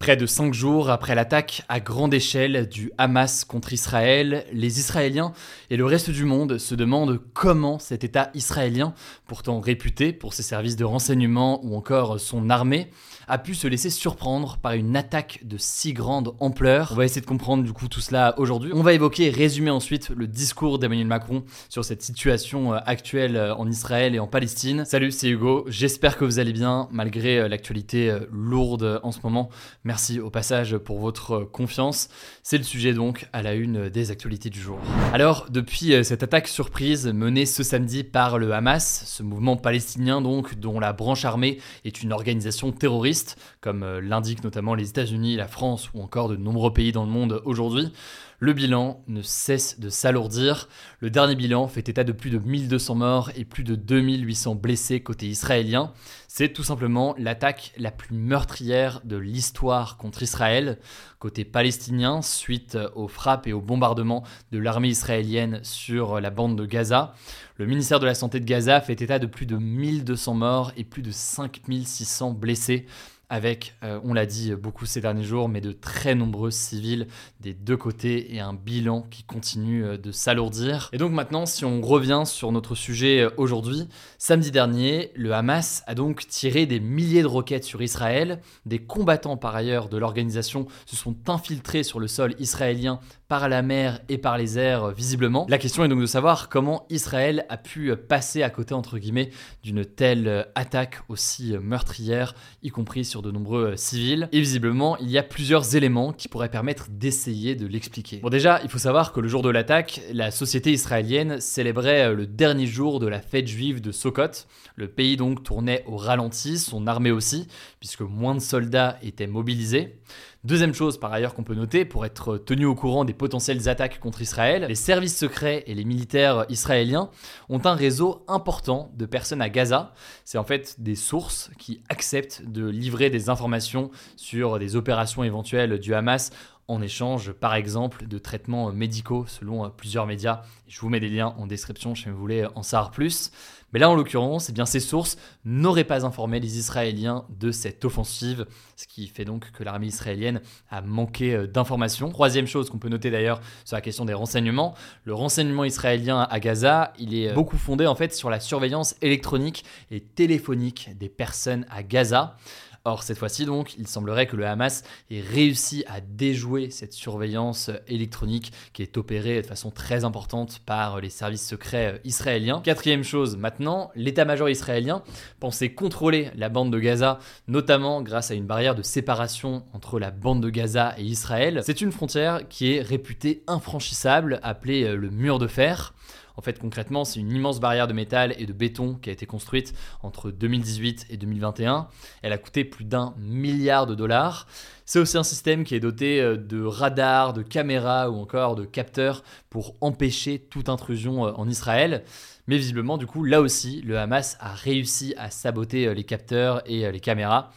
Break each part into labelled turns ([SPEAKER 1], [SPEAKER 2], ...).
[SPEAKER 1] Près de cinq jours après l'attaque à grande échelle du Hamas contre Israël, les Israéliens et le reste du monde se demandent comment cet État israélien, pourtant réputé pour ses services de renseignement ou encore son armée, a pu se laisser surprendre par une attaque de si grande ampleur. On va essayer de comprendre du coup tout cela aujourd'hui. On va évoquer et résumer ensuite le discours d'Emmanuel Macron sur cette situation euh, actuelle euh, en Israël et en Palestine. Salut, c'est Hugo. J'espère que vous allez bien malgré euh, l'actualité lourde en ce moment. Merci au passage pour votre confiance. C'est le sujet donc à la une des actualités du jour. Alors, depuis cette attaque surprise menée ce samedi par le Hamas, ce mouvement palestinien donc dont la branche armée est une organisation terroriste, comme l'indiquent notamment les États-Unis, la France ou encore de nombreux pays dans le monde aujourd'hui, le bilan ne cesse de s'alourdir. Le dernier bilan fait état de plus de 1200 morts et plus de 2800 blessés côté israélien. C'est tout simplement l'attaque la plus meurtrière de l'histoire contre Israël. Côté palestinien, suite aux frappes et aux bombardements de l'armée israélienne sur la bande de Gaza, le ministère de la Santé de Gaza fait état de plus de 1200 morts et plus de 5600 blessés avec, euh, on l'a dit beaucoup ces derniers jours, mais de très nombreux civils des deux côtés et un bilan qui continue euh, de s'alourdir. Et donc maintenant, si on revient sur notre sujet euh, aujourd'hui, samedi dernier, le Hamas a donc tiré des milliers de roquettes sur Israël. Des combattants par ailleurs de l'organisation se sont infiltrés sur le sol israélien par la mer et par les airs visiblement. La question est donc de savoir comment Israël a pu passer à côté entre guillemets d'une telle attaque aussi meurtrière, y compris sur de nombreux civils. Et visiblement, il y a plusieurs éléments qui pourraient permettre d'essayer de l'expliquer. Bon déjà, il faut savoir que le jour de l'attaque, la société israélienne célébrait le dernier jour de la fête juive de Sukkot. Le pays donc tournait au ralenti, son armée aussi, puisque moins de soldats étaient mobilisés. Deuxième chose par ailleurs qu'on peut noter, pour être tenu au courant des potentielles attaques contre Israël, les services secrets et les militaires israéliens ont un réseau important de personnes à Gaza. C'est en fait des sources qui acceptent de livrer des informations sur des opérations éventuelles du Hamas en échange, par exemple, de traitements médicaux selon plusieurs médias. Je vous mets des liens en description si vous voulez en savoir plus. Mais là, en l'occurrence, eh bien, ces sources n'auraient pas informé les Israéliens de cette offensive, ce qui fait donc que l'armée israélienne a manqué euh, d'informations. Troisième chose qu'on peut noter d'ailleurs sur la question des renseignements, le renseignement israélien à Gaza, il est euh, beaucoup fondé en fait sur la surveillance électronique et téléphonique des personnes à Gaza. Or, cette fois-ci, donc, il semblerait que le Hamas ait réussi à déjouer cette surveillance électronique qui est opérée de façon très importante par les services secrets euh, israéliens. Quatrième chose, maintenant, l'état-major israélien pensait contrôler la bande de Gaza, notamment grâce à une barrière de séparation entre la bande de Gaza et Israël. C'est une frontière qui est réputée infranchissable, appelée euh, le mur de fer. En fait, concrètement, c'est une immense barrière de métal et de béton qui a été construite entre 2018 et 2021. Elle a coûté plus d'un milliard de dollars. C'est aussi un système qui est doté euh, de radars, de caméras ou encore de capteurs pour empêcher toute intrusion euh, en Israël. Mais visiblement, du coup, là aussi, le Hamas a réussi à saboter euh, les capteurs et les caméras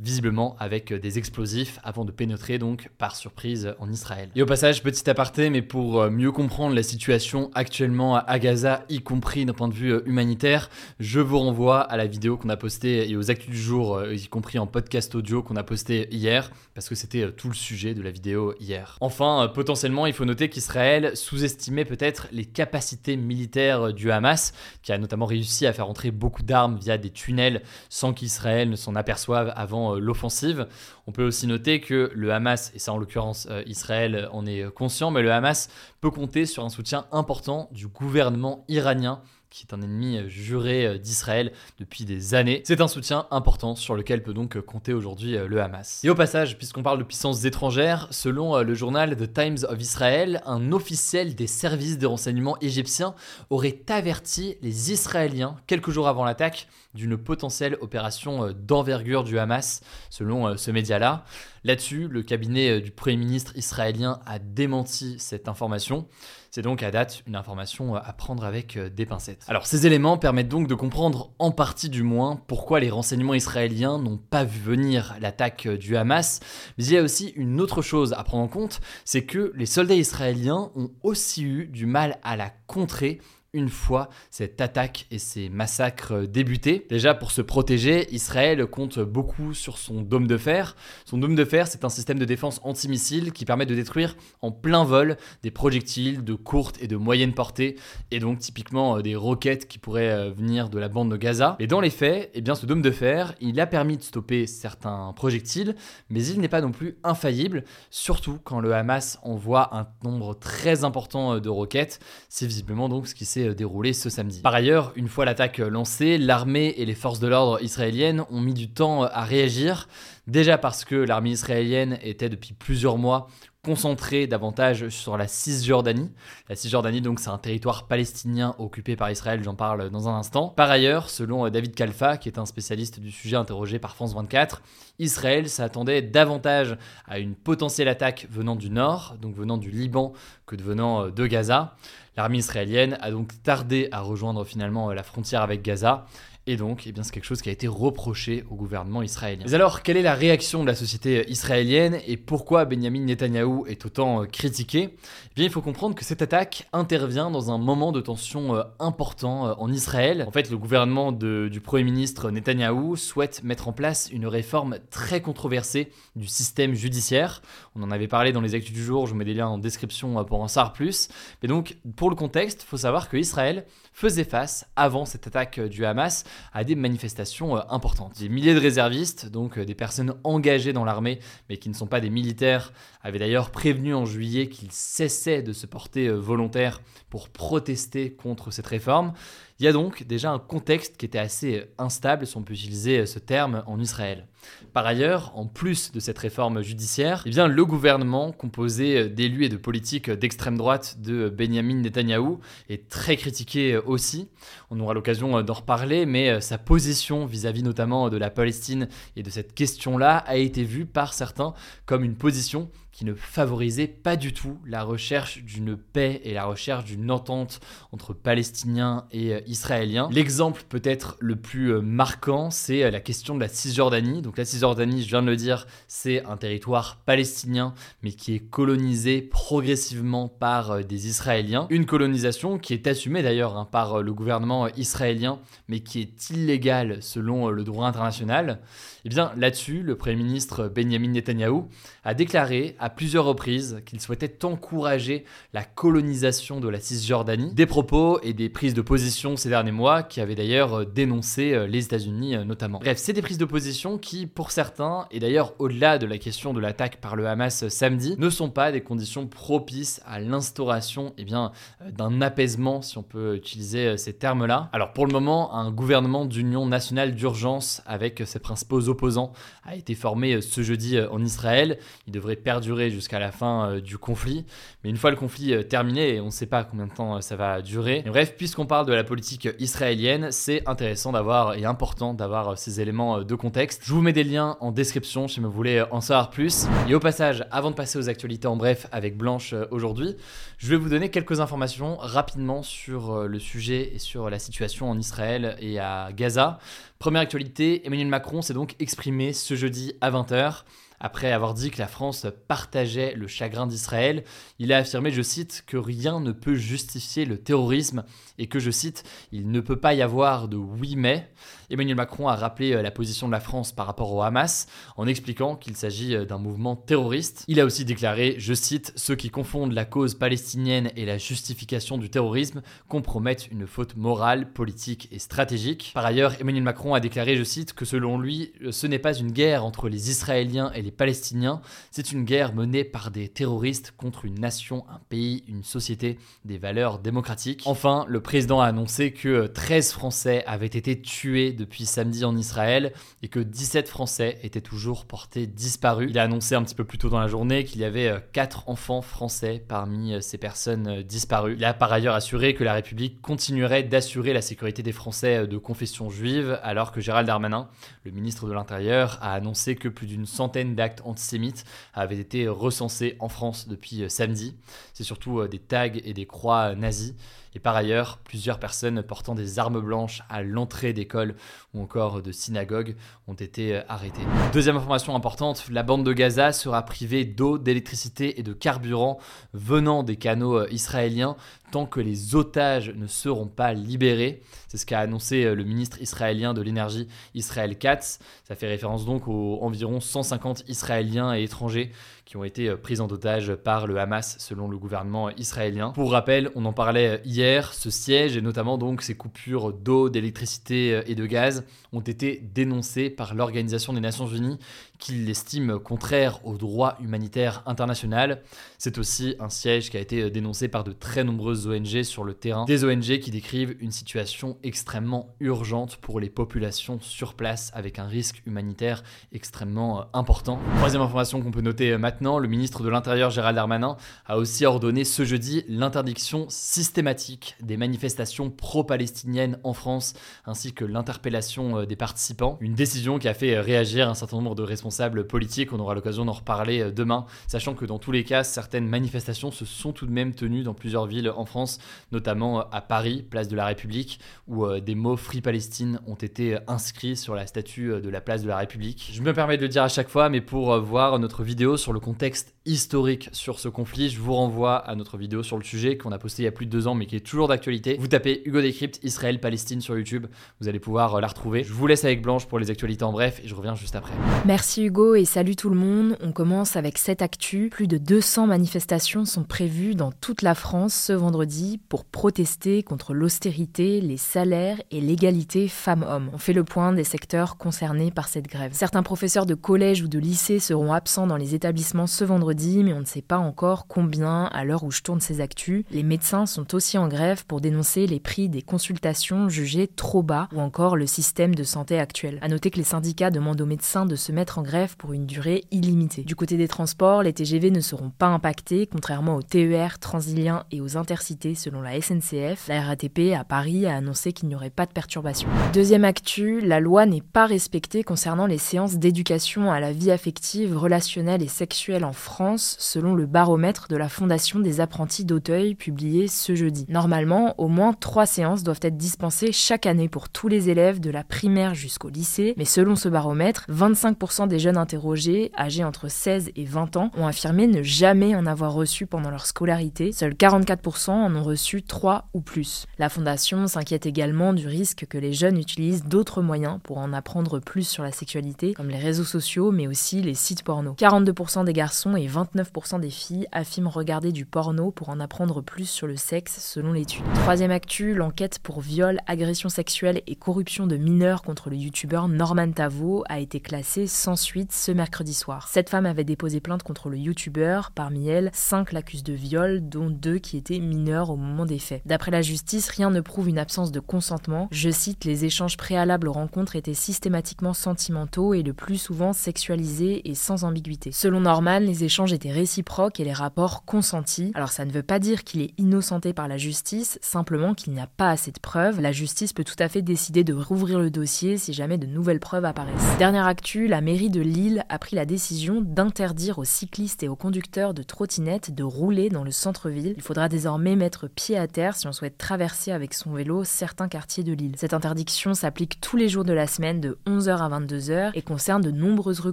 [SPEAKER 1] visiblement avec euh, des explosifs avant de pénétrer donc par surprise en Israël. Et au passage, petit aparté, mais pour euh, mieux comprendre la situation actuellement à Gaza, y compris d'un point de vue euh, humanitaire, je vous renvoie à la vidéo qu'on a postée et aux actus du jour, y compris en podcast audio qu'on a posté hier, parce que c'était tout le sujet de la vidéo hier. Enfin, potentiellement, il faut noter qu'Israël sous-estimait peut-être les capacités militaires du Hamas, qui a notamment réussi à faire entrer beaucoup d'armes via des tunnels sans qu'Israël ne s'en aperçoive avant euh, l'offensive. On peut aussi noter que le Hamas, et ça en l'occurrence euh, Israël en est conscient, mais le Hamas peut compter sur un soutien important du gouvernement iranien qui est un ennemi juré d'Israël depuis des années. C'est un soutien important sur lequel peut donc compter aujourd'hui le Hamas. Et au passage, puisqu'on parle de puissances étrangères, selon le journal The Times of Israel, un officiel des services de renseignement égyptiens aurait averti les Israéliens quelques jours avant l'attaque d'une potentielle opération d'envergure du Hamas, selon ce média-là. Là-dessus, le cabinet du Premier ministre israélien a démenti cette information. C'est donc à date une information à prendre avec euh, des pincettes. Alors ces éléments permettent donc de comprendre en partie du moins pourquoi les renseignements israéliens n'ont pas vu venir l'attaque euh, du Hamas, mais il y a aussi une autre chose à prendre en compte, c'est que les soldats israéliens ont aussi eu du mal à la contrer une fois cette attaque et ces massacres débutés. Déjà pour se protéger, Israël compte beaucoup sur son dôme de fer. Son dôme de fer, c'est un système de défense antimissile qui permet de détruire en plein vol des projectiles de courte et de moyenne portée et donc typiquement euh, des roquettes qui pourraient euh, venir de la bande de Gaza. Et dans les faits, eh bien ce dôme de fer, il a permis de stopper certains projectiles, mais il n'est pas non plus infaillible, surtout quand le Hamas envoie un nombre très important euh, de roquettes. C'est visiblement donc ce qui s'est euh, déroulé ce samedi. Par ailleurs, une fois l'attaque lancée, l'armée et les forces de l'ordre israéliennes ont mis du temps à réagir. Déjà parce que l'armée israélienne était depuis plusieurs mois concentrée davantage sur la Cisjordanie. La Cisjordanie, donc, c'est un territoire palestinien occupé par Israël, j'en parle dans un instant. Par ailleurs, selon euh, David Kalfa, qui est un spécialiste du sujet interrogé par France 24, Israël s'attendait davantage à une potentielle attaque venant du nord, donc venant du Liban, que venant euh, de Gaza. L'armée israélienne a donc tardé à rejoindre finalement euh, la frontière avec Gaza et donc, eh c'est quelque chose qui a été reproché au gouvernement israélien. Mais alors, quelle est la réaction de la société israélienne et pourquoi Benjamin Netanyahou est autant euh, critiqué? Eh bien, il faut comprendre que cette attaque intervient dans un moment de tension euh, important euh, en Israël. En fait, le gouvernement du Premier ministre Netanyahou souhaite mettre en place une réforme très controversée du système judiciaire. On en avait parlé dans les actus du jour, je vous mets des liens en description pour en savoir plus. Mais donc, pour le contexte, il faut savoir que Israël faisait face, avant cette attaque du Hamas, à des manifestations euh, importantes. Des milliers de réservistes, donc euh, des personnes engagées dans l'armée, mais qui ne sont pas des militaires, avaient d'ailleurs prévenu en juillet qu'ils cessaient de se porter euh, volontaires pour protester contre cette réforme. Il y a donc déjà un contexte qui était assez instable, si on peut utiliser ce terme, en Israël. Par ailleurs, en plus de cette réforme judiciaire, eh le gouvernement, composé d'élus et de politiques d'extrême droite de Benjamin Netanyahou, est très critiqué aussi. On aura l'occasion d'en reparler, mais sa position vis-à-vis notamment de la Palestine et de cette question-là a été vue par certains comme une position qui ne favorisait pas du tout la recherche d'une paix et la recherche d'une entente entre Palestiniens et euh, Israéliens. L'exemple peut-être le plus euh, marquant, c'est euh, la question de la Cisjordanie. Donc la Cisjordanie, je viens de le dire, c'est un territoire palestinien, mais qui est colonisé progressivement par des Israéliens. Une colonisation qui est assumée d'ailleurs hein, par le gouvernement israélien, mais qui est illégale selon le droit international. Et eh bien là-dessus, le Premier ministre Benjamin Netanyahou a déclaré à plusieurs reprises qu'il souhaitait encourager la colonisation de la Cisjordanie. Des propos et des prises de position ces derniers mois qui avaient d'ailleurs dénoncé euh, les États-Unis euh, notamment. Bref, c'est des prises de position qui, pour certains, et d'ailleurs au-delà de la question de l'attaque par le Hamas samedi, ne sont pas des conditions propices à l'instauration eh euh, d'un apaisement, si on peut utiliser ces termes-là. Alors pour le moment, un gouvernement d'union nationale d'urgence avec ses principaux opposants a été formé ce jeudi en Israël. Il devrait perdurer jusqu'à la fin euh, du conflit. Mais une fois le conflit euh, terminé, on ne sait pas combien de temps euh, ça va durer. bref, puisqu'on parle de la politique israélienne, c'est intéressant d'avoir et important d'avoir ces éléments de contexte. Je vous mets des liens en description si vous voulez en savoir plus. Et au passage, avant de passer aux actualités en bref avec Blanche aujourd'hui, je vais vous donner quelques informations rapidement sur le sujet et sur la situation en Israël et à Gaza. Première actualité, Emmanuel Macron s'est donc exprimé ce jeudi à 20h. Après avoir dit que la France partageait le chagrin d'Israël, il a affirmé, je cite, que rien ne peut justifier le terrorisme et que, je cite, il ne peut pas y avoir de oui mais. Emmanuel Macron a rappelé euh, la position de la France par rapport au Hamas en expliquant qu'il s'agit euh, d'un mouvement terroriste. Il a aussi déclaré, je cite, Ceux qui confondent la cause palestinienne et la justification du terrorisme compromettent une faute morale, politique et stratégique. Par ailleurs, Emmanuel Macron a déclaré, je cite, que selon lui, ce n'est pas une guerre entre les Israéliens et les Palestiniens, c'est une guerre menée par des terroristes contre une nation, un pays, une société, des valeurs démocratiques. Enfin, le président a annoncé que 13 Français avaient été tués depuis samedi en Israël et que 17 Français étaient toujours portés disparus. Il a annoncé un petit peu plus tôt dans la journée qu'il y avait 4 euh, enfants français parmi euh, ces personnes euh, disparues. Il a par ailleurs assuré que la République continuerait d'assurer la sécurité des Français de confession juive alors que Gérald Darmanin, le ministre de l'Intérieur, a annoncé que plus d'une centaine d'actes antisémites avaient été recensés en France depuis samedi. C'est surtout des tags et des croix nazies. Et par ailleurs, plusieurs personnes portant des armes blanches à l'entrée d'écoles ou encore de synagogues ont été euh, arrêtées. Deuxième information importante, la bande de Gaza sera privée d'eau, d'électricité et de carburant venant des canaux euh, israéliens tant que les otages ne seront pas libérés. C'est ce qu'a annoncé euh, le ministre israélien de l'énergie Israël Katz. Ça fait référence donc aux environ 150 Israéliens et étrangers qui ont été pris en otage par le Hamas selon le gouvernement israélien. Pour rappel, on en parlait hier ce siège et notamment donc ces coupures d'eau, d'électricité euh, et de gaz ont été dénoncées par l'Organisation des Nations Unies qui l'estime contraire au droit humanitaire international. C'est aussi un siège qui a été euh, dénoncé par de très nombreuses ONG sur le terrain, des ONG qui décrivent une situation extrêmement urgente pour les populations sur place avec un risque humanitaire extrêmement euh, important. Troisième information qu'on peut noter maintenant, le ministre de l'Intérieur Gérald Darmanin a aussi ordonné ce jeudi l'interdiction systématique des manifestations pro-palestiniennes en France, ainsi que l'interpellation euh, des participants. Une décision qui a fait euh, réagir un certain nombre de responsables politiques, on aura l'occasion d'en reparler euh, demain, sachant que dans tous les cas, certaines manifestations se sont tout de même tenues dans plusieurs villes en France, notamment à Paris, place de la République, où des mots Free Palestine ont été inscrits sur la statue de la place de la République. Je me permets de le dire à chaque fois, mais pour voir notre vidéo sur le contexte historique sur ce conflit, je vous renvoie à notre vidéo sur le sujet qu'on a posté il y a plus de deux ans, mais qui est toujours d'actualité. Vous tapez Hugo Décrypte Israël-Palestine sur YouTube, vous allez pouvoir euh, la retrouver. Je vous laisse avec Blanche pour les actualités en bref et je reviens juste après.
[SPEAKER 2] Merci Hugo et salut tout le monde. On commence avec cette actu. Plus de 200 manifestations sont prévues dans toute la France ce vendredi pour protester contre l'austérité, les salaires et l'égalité femmes-hommes. On fait le point des secteurs concernés par cette grève. Certains professeurs de collège ou de lycée seront absents dans les établissements ce vendredi, mais on ne sait pas encore combien à l'heure où je tourne ces actus. Les médecins sont aussi en grève pour dénoncer les prix des consultations jugés trop bas ou encore le système de santé actuel. À noter que les syndicats demandent aux médecins de se mettre en grève pour une durée illimitée. Du côté des transports, les TGV ne seront pas impactés, contrairement aux TER, Transiliens et aux intercités selon la SNCF. La RATP à Paris a annoncé qu'il n'y aurait pas de perturbation. Deuxième actu, la loi n'est pas respectée concernant les séances d'éducation à la vie affective, relationnelle et sexuelle en France, selon le baromètre de la Fondation des apprentis d'Auteuil publié ce jeudi. Normalement, au moins trois séances doivent être dispensées chaque année pour tous les élèves de la primaire jusqu'au lycée, mais selon ce baromètre, 25% des jeunes interrogés, âgés entre 16 et 20 ans, ont affirmé ne jamais en avoir reçu pendant leur scolarité, seuls 44% en ont reçu 3 ou plus. La Fondation s'inquiète également du risque que les jeunes utilisent d'autres moyens pour en apprendre plus sur la sexualité, comme les réseaux sociaux, mais aussi les sites porno. 42% des garçons et 29% des filles affirment regarder du porno pour en apprendre plus sur le sexe selon les Troisième actu, l'enquête pour viol, agression sexuelle et corruption de mineurs contre le youtubeur Norman Tavo a été classée sans suite ce mercredi soir. Cette femme avait déposé plainte contre le youtubeur, parmi elles, cinq l'accusent de viol, dont deux qui étaient mineurs au moment des faits. D'après la justice, rien ne prouve une absence de consentement. Je cite, les échanges préalables aux rencontres étaient systématiquement sentimentaux et le plus souvent sexualisés et sans ambiguïté. Selon Norman, les échanges étaient réciproques et les rapports consentis. Alors ça ne veut pas dire qu'il est innocenté par la justice, simplement qu'il n'y a pas assez de preuves. La justice peut tout à fait décider de rouvrir le dossier si jamais de nouvelles preuves apparaissent. Dernière actu, la mairie de Lille a pris la décision d'interdire aux cyclistes et aux conducteurs de trottinettes de rouler dans le centre-ville. Il faudra désormais mettre pied à terre si on souhaite traverser avec son vélo certains quartiers de Lille. Cette interdiction s'applique tous les jours de la semaine de 11h à 22h et concerne de nombreuses rues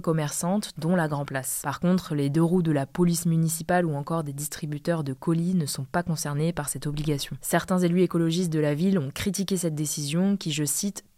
[SPEAKER 2] commerçantes, dont la Grand Place. Par contre, les deux roues de la police municipale ou encore des distributeurs de colis ne sont pas concernés par cette obligation. Certains élus écologistes de la ville ont critiqué cette décision qui, je cite,